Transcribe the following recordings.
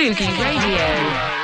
Spooky Radio.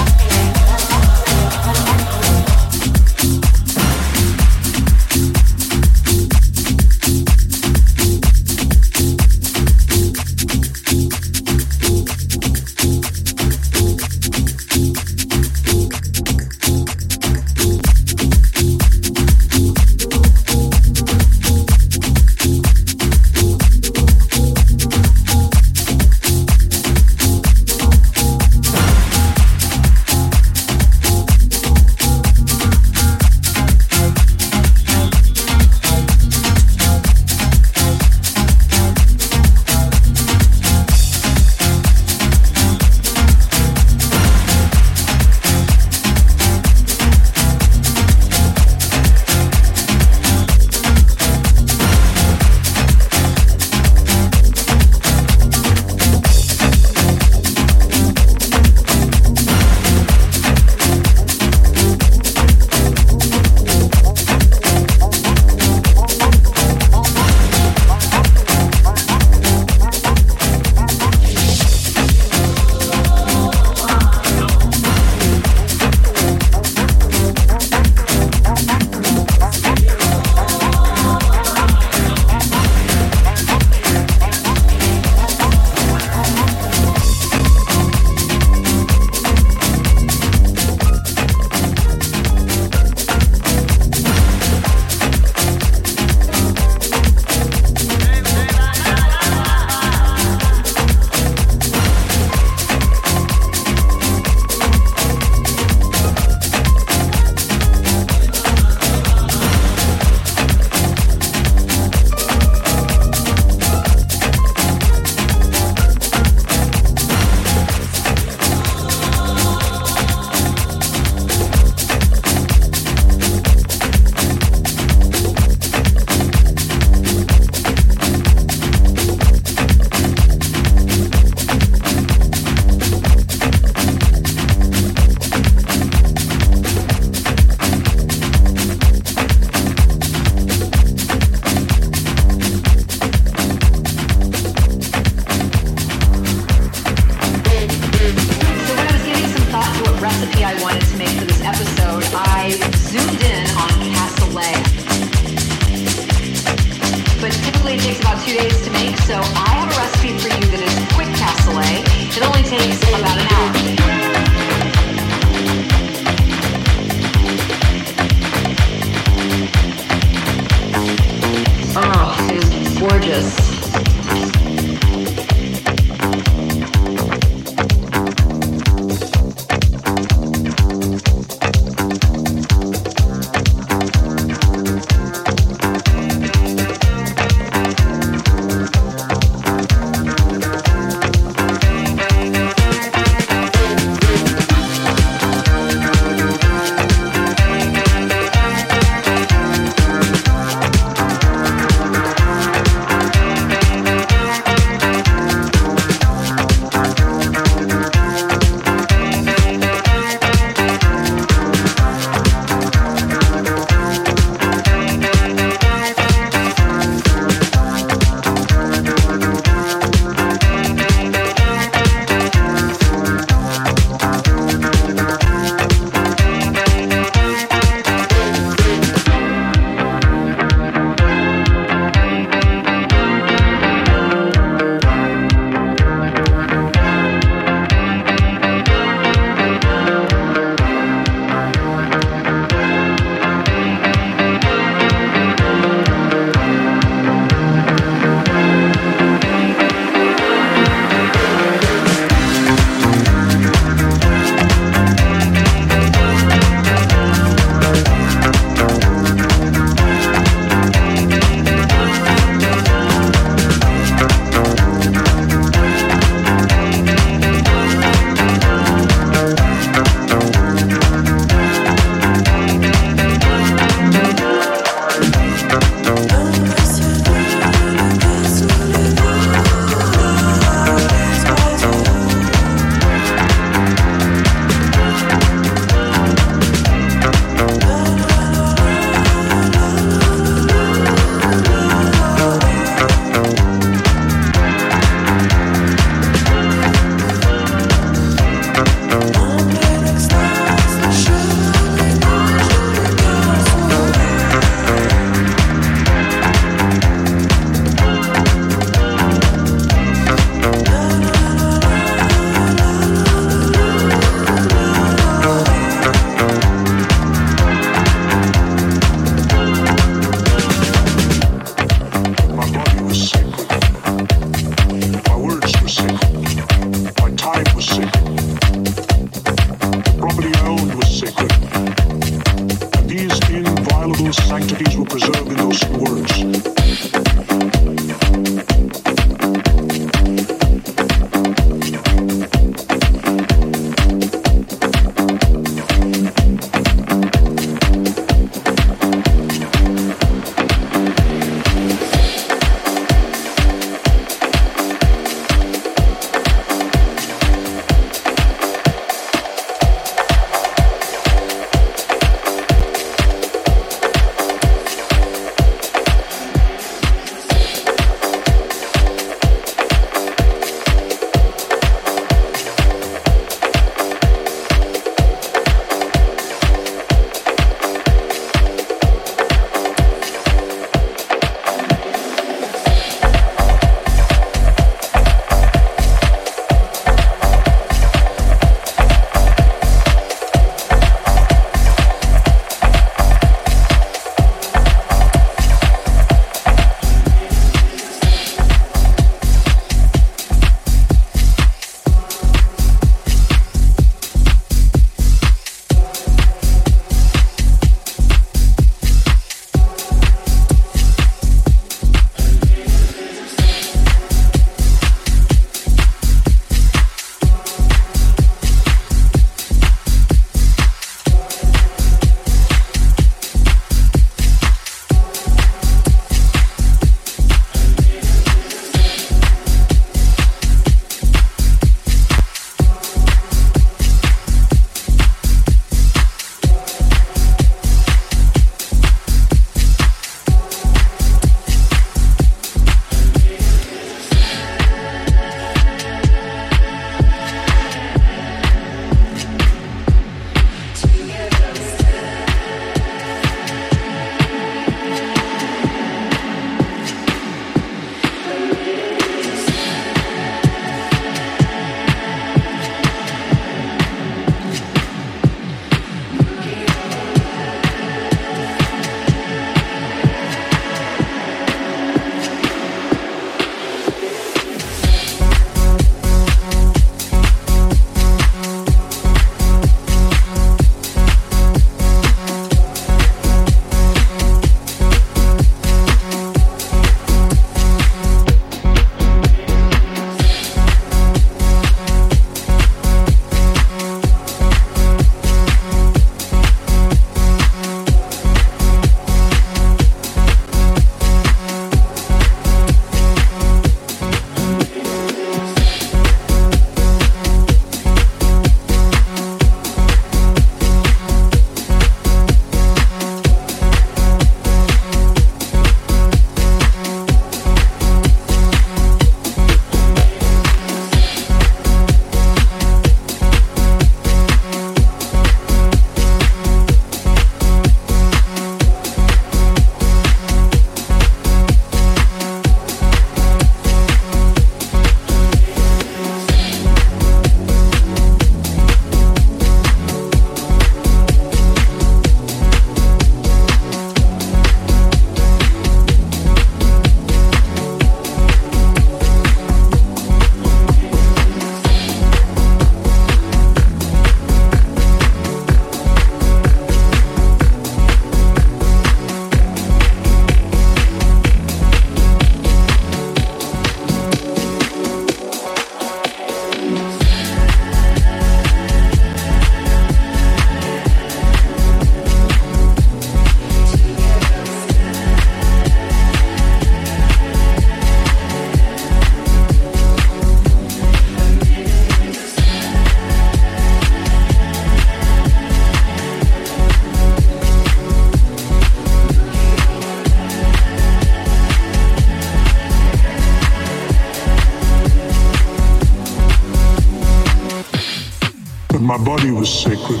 Body was sacred.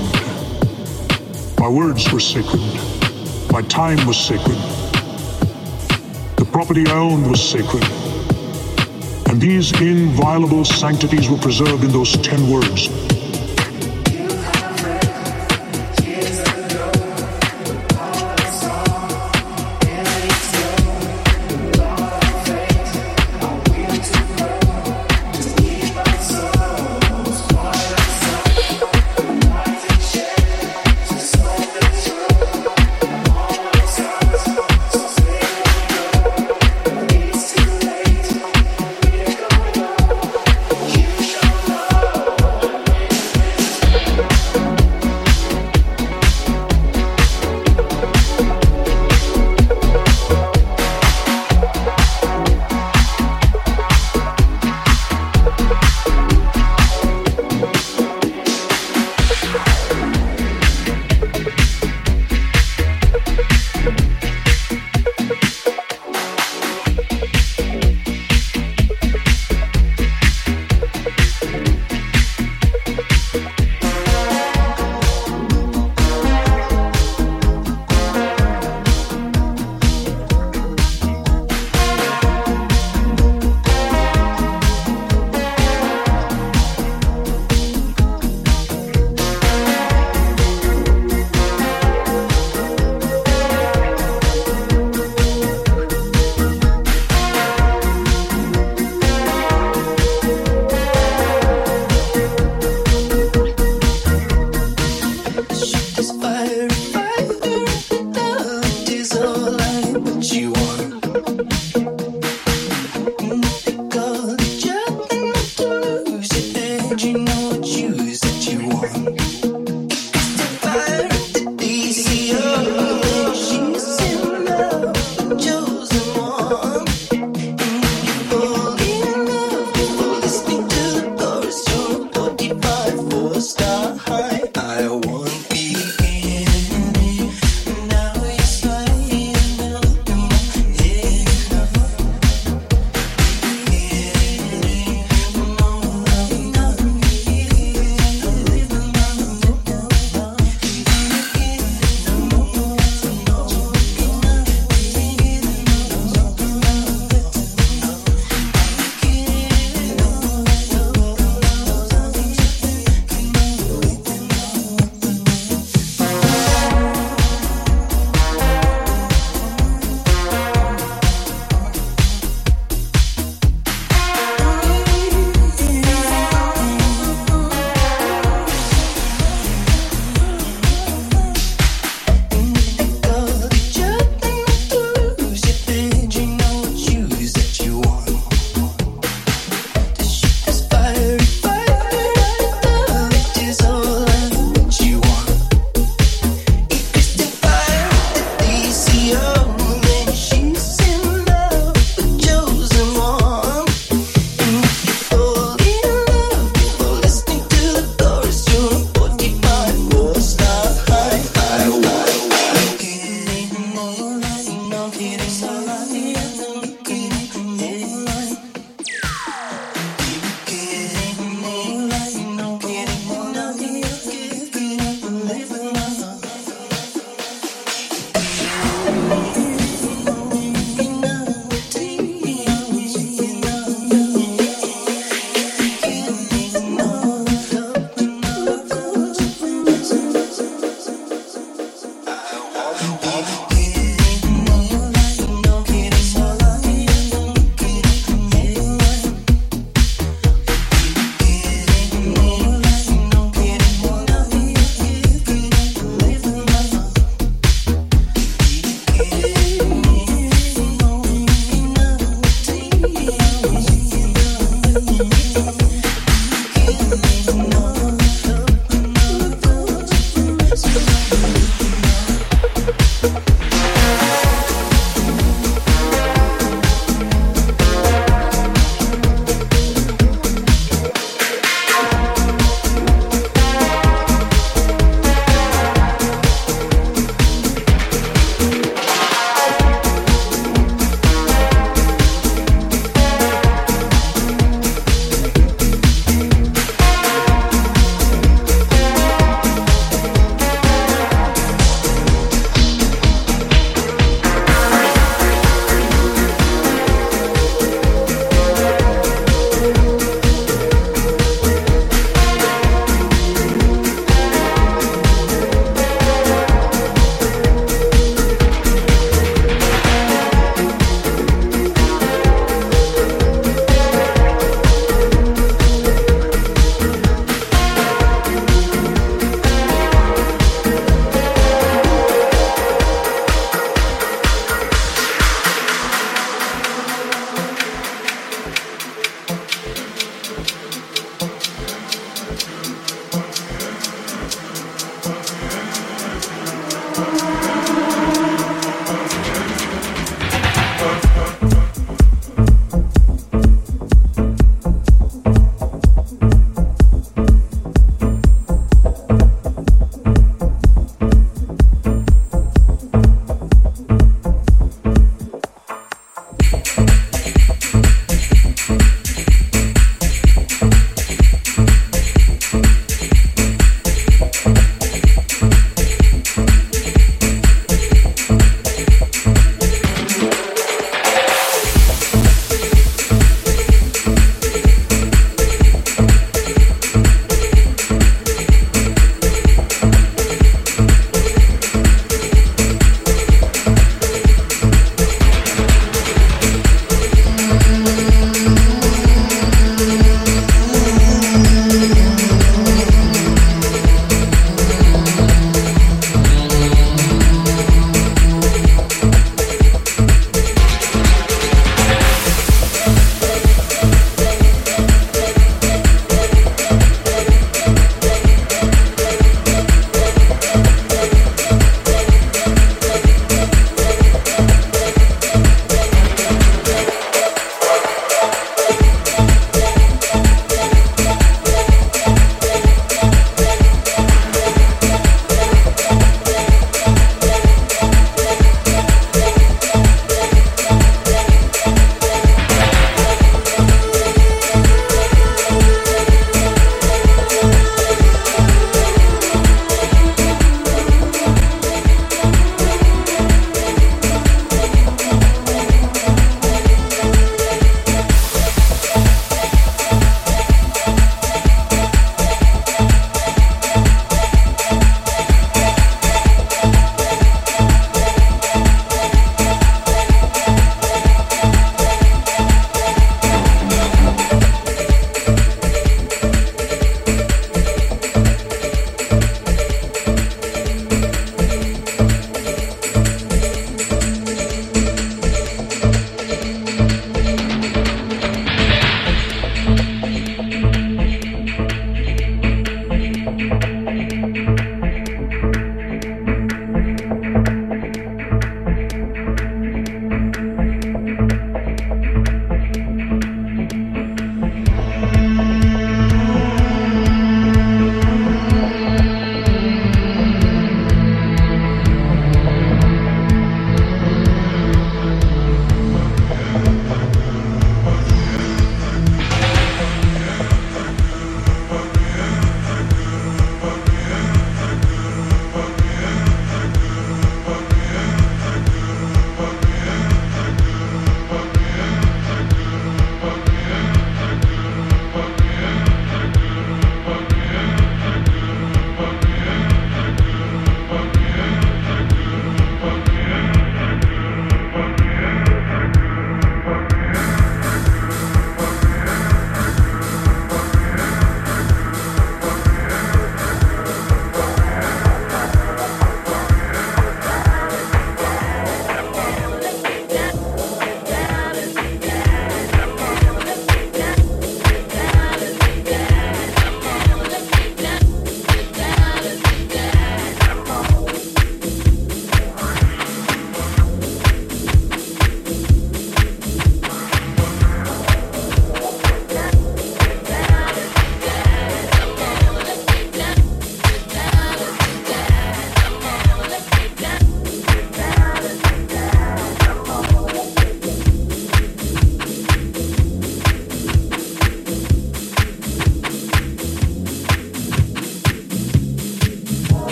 My words were sacred. My time was sacred. The property I owned was sacred. And these inviolable sanctities were preserved in those ten words.